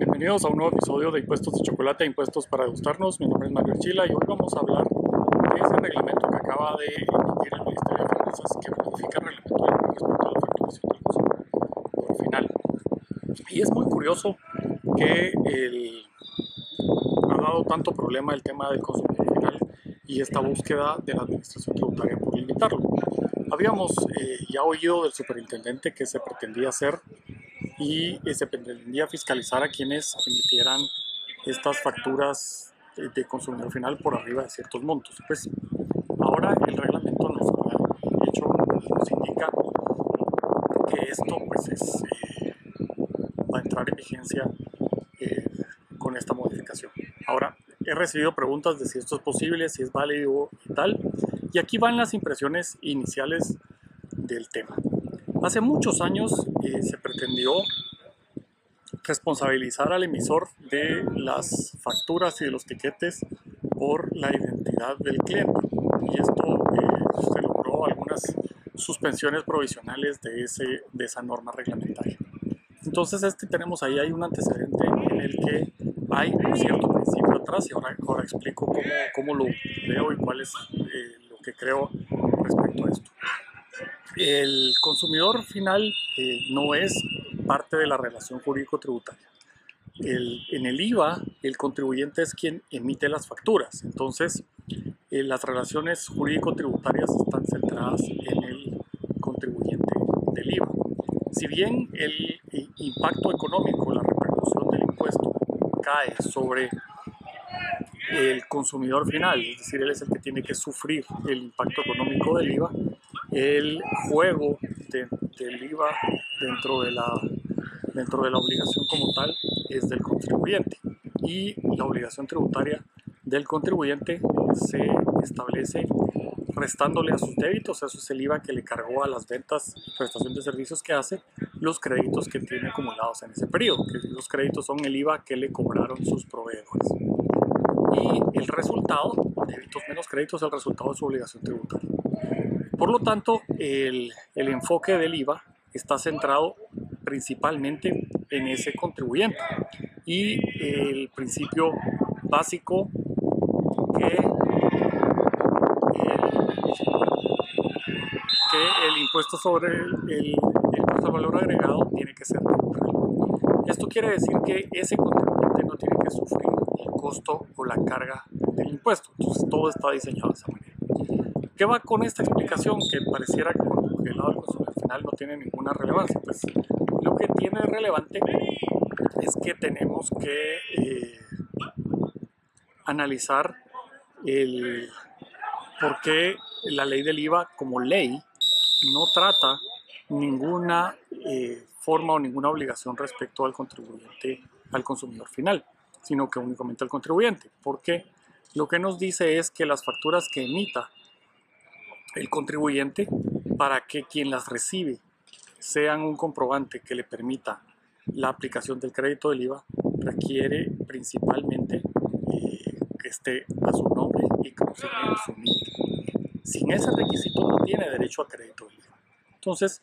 Bienvenidos a un nuevo episodio de Impuestos de Chocolate Impuestos para Degustarnos. Mi nombre es Mario Chila y hoy vamos a hablar de ese reglamento que acaba de emitir el Ministerio de Finanzas que modifica el reglamento respecto a la facturación del consumidor final. Y es muy curioso que el, ha dado tanto problema el tema del consumidor final y esta búsqueda de la administración tributaria por limitarlo. Habíamos eh, ya oído del superintendente que se pretendía hacer y se pretendía fiscalizar a quienes emitieran estas facturas de consumidor final por arriba de ciertos montos. Pues ahora el reglamento nos hecho, nos indica que esto pues es, eh, va a entrar en vigencia eh, con esta modificación. Ahora, he recibido preguntas de si esto es posible, si es válido y tal, y aquí van las impresiones iniciales del tema. Hace muchos años eh, se pretendió responsabilizar al emisor de las facturas y de los tiquetes por la identidad del cliente. Y esto eh, se logró algunas suspensiones provisionales de, ese, de esa norma reglamentaria. Entonces este tenemos ahí hay un antecedente en el que hay un cierto principio atrás y ahora, ahora explico cómo, cómo, lo veo y cuál es eh, lo que creo respecto a esto. El consumidor final eh, no es parte de la relación jurídico-tributaria. en el IVA, el contribuyente es quien emite las facturas. Entonces, eh, las relaciones jurídico-tributarias están centradas en el contribuyente del IVA. Si bien el impacto económico, la repercusión del impuesto cae sobre el consumidor final, es decir, él es el que tiene que sufrir el impacto económico del IVA, el juego del IVA dentro de, la, dentro de la obligación como tal es del contribuyente y la obligación tributaria del contribuyente se establece restándole a sus débitos, eso es el IVA que le cargó a las ventas prestación de servicios que hace, los créditos que tiene acumulados en ese periodo, que los créditos son el IVA que le cobraron sus proveedores. Y el resultado, débitos menos créditos, es el resultado de su obligación tributaria. Por lo tanto, el, enfoque del IVA está centrado principalmente en ese contribuyente y el principio básico que el, que el impuesto sobre el, el, impuesto al valor agregado tiene que ser neutral. Esto quiere decir que ese contribuyente no tiene que sufrir el costo o la carga del impuesto. Entonces todo está diseñado de esa manera. ¿Qué va con esta explicación que pareciera que por el lado del consumidor final no tiene ninguna relevancia? Pues lo que tiene relevante es que tenemos que eh, analizar el por qué la ley del IVA como ley no trata ninguna eh, forma o ninguna obligación respecto al contribuyente, al consumidor final, sino que únicamente al contribuyente. Porque lo que nos dice es que las facturas que emita el contribuyente para que quien las recibe sean un comprobante que le permita la aplicación del crédito del IVA, requiere principalmente eh, que esté a su nombre y que consigne su NIT. Sin ese requisito no tiene derecho a crédito del IVA. Entonces,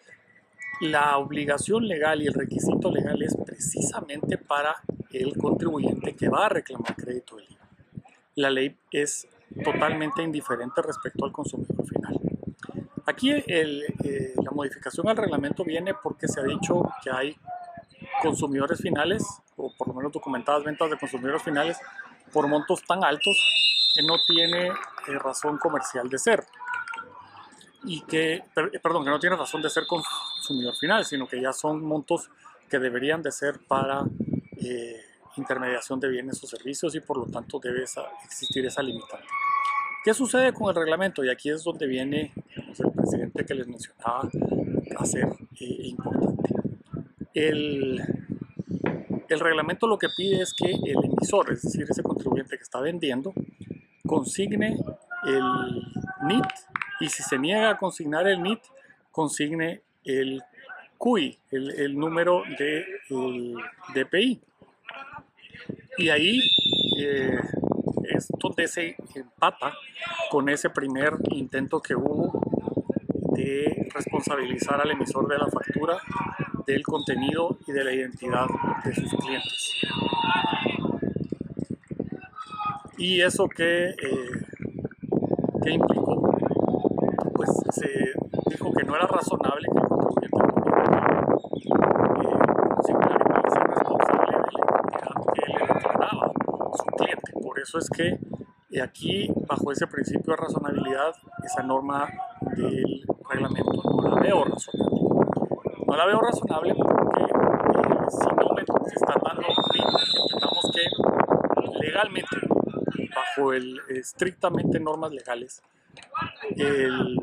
la obligación legal y el requisito legal es precisamente para el contribuyente que va a reclamar crédito del IVA. La ley es totalmente indiferente respecto al consumidor final. Aquí eh, la modificación al reglamento viene porque se ha dicho que hay consumidores finales, o por lo menos documentadas ventas de consumidores finales, por montos tan altos que no tiene eh, razón comercial de ser. Y que, perdón, que no tiene razón de ser consumidor final, sino que ya son montos que deberían de ser para eh, intermediación de bienes o servicios y por lo tanto debe existir esa limitante. ¿Qué sucede con el reglamento? Y aquí es donde viene el presidente que les mencionaba a ser eh, importante. El, el reglamento lo que pide es que el emisor, es decir, ese contribuyente que está vendiendo, consigne el NIT y si se niega a consignar el NIT, consigne el CUI, el, número de el DPI. Y ahí eh, es donde se empata con ese primer intento que hubo de responsabilizar al emisor de la factura del contenido y de la identidad de sus clientes. ¿Y eso qué, eh, implicó? Pues se dijo que no era razonable que el contribuyente eh, ser responsable de la identidad que le declaraba su cliente. Por eso es que y aquí, bajo ese principio de razonabilidad, esa norma del reglamento no la veo razonable. No la veo razonable porque eh, si no me se está dando entendamos que legalmente, bajo el estrictamente normas legales, el,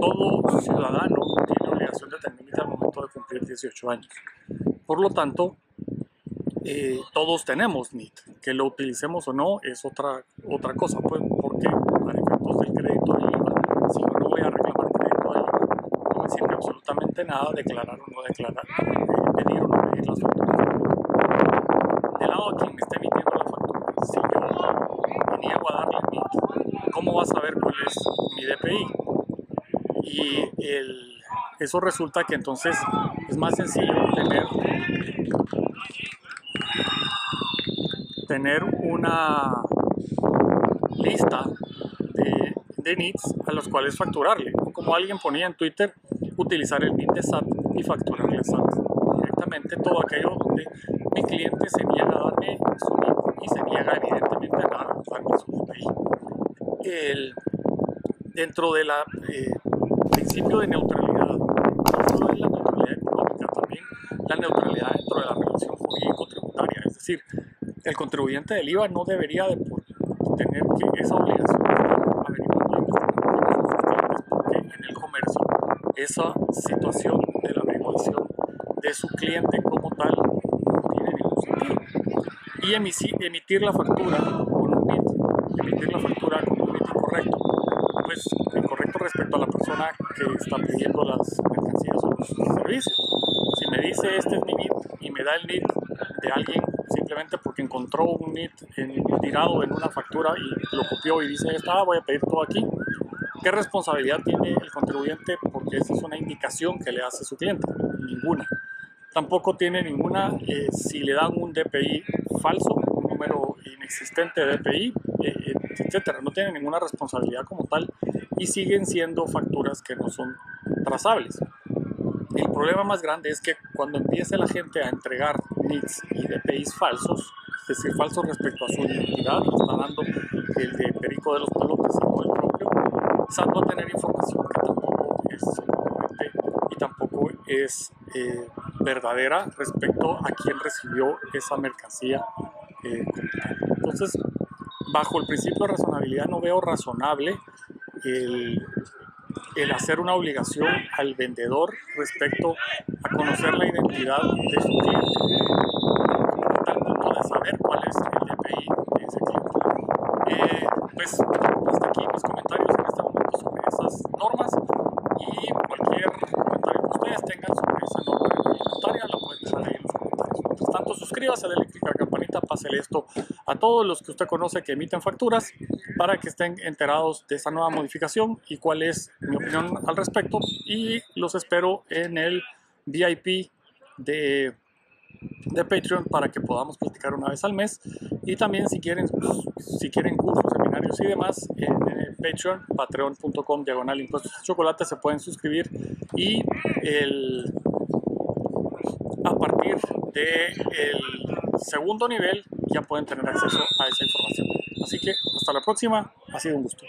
todo ciudadano tiene obligación de tener al momento de cumplir 18 años. Por lo tanto, eh, todos tenemos NIT. Que lo utilicemos o no es otra, otra cosa, pues, porque para efectos del crédito del IVA, si yo no voy a reclamar crédito del IVA, no me sirve absolutamente nada declarar o no declarar, eh, pedir o no pedir las facturas. Del lado de quien me está emitiendo la factura, si yo me niego a darle NIT, ¿cómo va a saber cuál es mi DPI? Y el, eso resulta que entonces es más sencillo tener tener una lista de, de NITs a los cuales facturarle. Como alguien ponía en Twitter, utilizar el NIT de SAT y facturarle a SAT directamente todo aquello donde mi cliente se niega a darme su NIT y se niega evidentemente a darme su DPI. El, dentro del eh, principio de neutralidad, no solo es la neutralidad económica, también la neutralidad dentro de la relación jurídico-tributaria, es decir, el contribuyente del IVA no debería de tener que esa obligación de estar averiguando porque en el comercio esa situación de la averiguación de su cliente como tal no tiene ningún sentido. Y emitir la factura con un NIT, emitir la factura con un NIT incorrecto, pues incorrecto respecto a la persona que está pidiendo las mercancías o los servicios. Si me dice este es mi NIT y me da el NIT de alguien simplemente porque encontró un NIT tirado en una factura y lo copió y dice, ah, voy a pedir todo aquí. ¿Qué responsabilidad tiene el contribuyente? Porque esa es una indicación que le hace su cliente. Ninguna. Tampoco tiene ninguna eh, si le dan un DPI falso, un número inexistente de DPI, eh, eh, etcétera. No tiene ninguna responsabilidad como tal y siguen siendo facturas que no son trazables. El problema más grande es que cuando empiece la gente a entregar Y DPIs falsos, es decir, falsos respecto a su identidad, está dando el de Perico de los Palotes no el propio, SAT va a tener información que tampoco es y tampoco es eh, verdadera respecto a quién recibió esa mercancía. Eh, Entonces, bajo el principio de razonabilidad no veo razonable el el hacer una obligación al vendedor respecto a conocer la identidad de su cliente, tal punto de saber cuál es el DPI de ese cliente. Eh, pues hasta aquí mis comentarios en este momento sobre esas normas y cualquier comentario que ustedes tengan sobre esa norma reglamentaria la pueden dejar ahí en los comentarios. Mientras tanto, suscríbase, dale click a la campanita, pásele esto a todos los que usted conoce que emiten facturas para que estén enterados de esta nueva modificación y cuál es mi opinión al respecto. Y los espero en el VIP de, de Patreon para que podamos platicar una vez al mes. Y también si quieren, si quieren cursos, seminarios y demás, en Patreon, patreon.com, diagonal impuestos de chocolate, se pueden suscribir y el, a partir del segundo nivel ya pueden tener acceso a esa información. Así que hasta la próxima, ha sido un gusto.